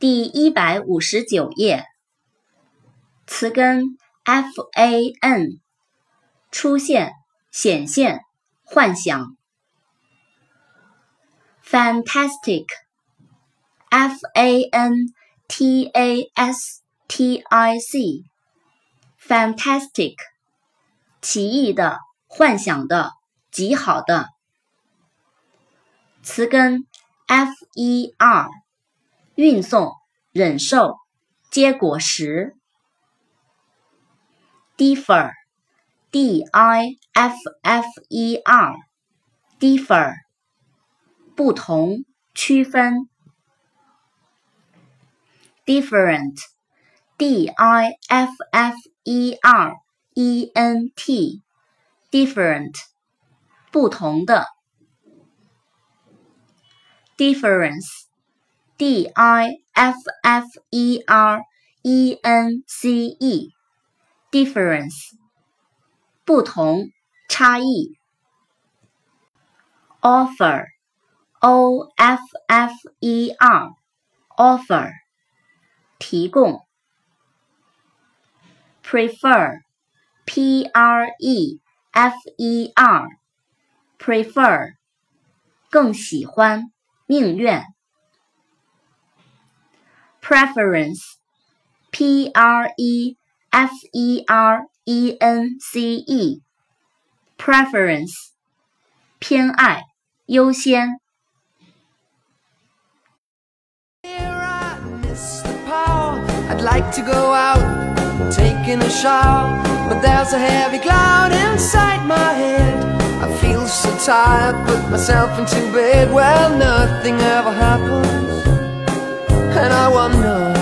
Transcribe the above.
第一百五十九页，词根 fan 出现、显现、幻想。fantastic，f a n t a s t i c，fantastic，奇异的、幻想的、极好的。词根 fer。运送、忍受、结果时。differ，d i f f e r，differ，不同、区分。different，d i f f e r e n t，different，不同的。difference。D I F F E R E N C E，difference，不同，差异。Offer，O F F E R，offer，提供。Prefer，P R E F E R，prefer，更喜欢，宁愿。 preference, p r e f e r e n c e, preference, 偏爱，优先。I'd like to go out, taking a shower, but there's a heavy cloud inside my head. I feel so tired, put myself into bed. Well, nothing ever happens and I wonder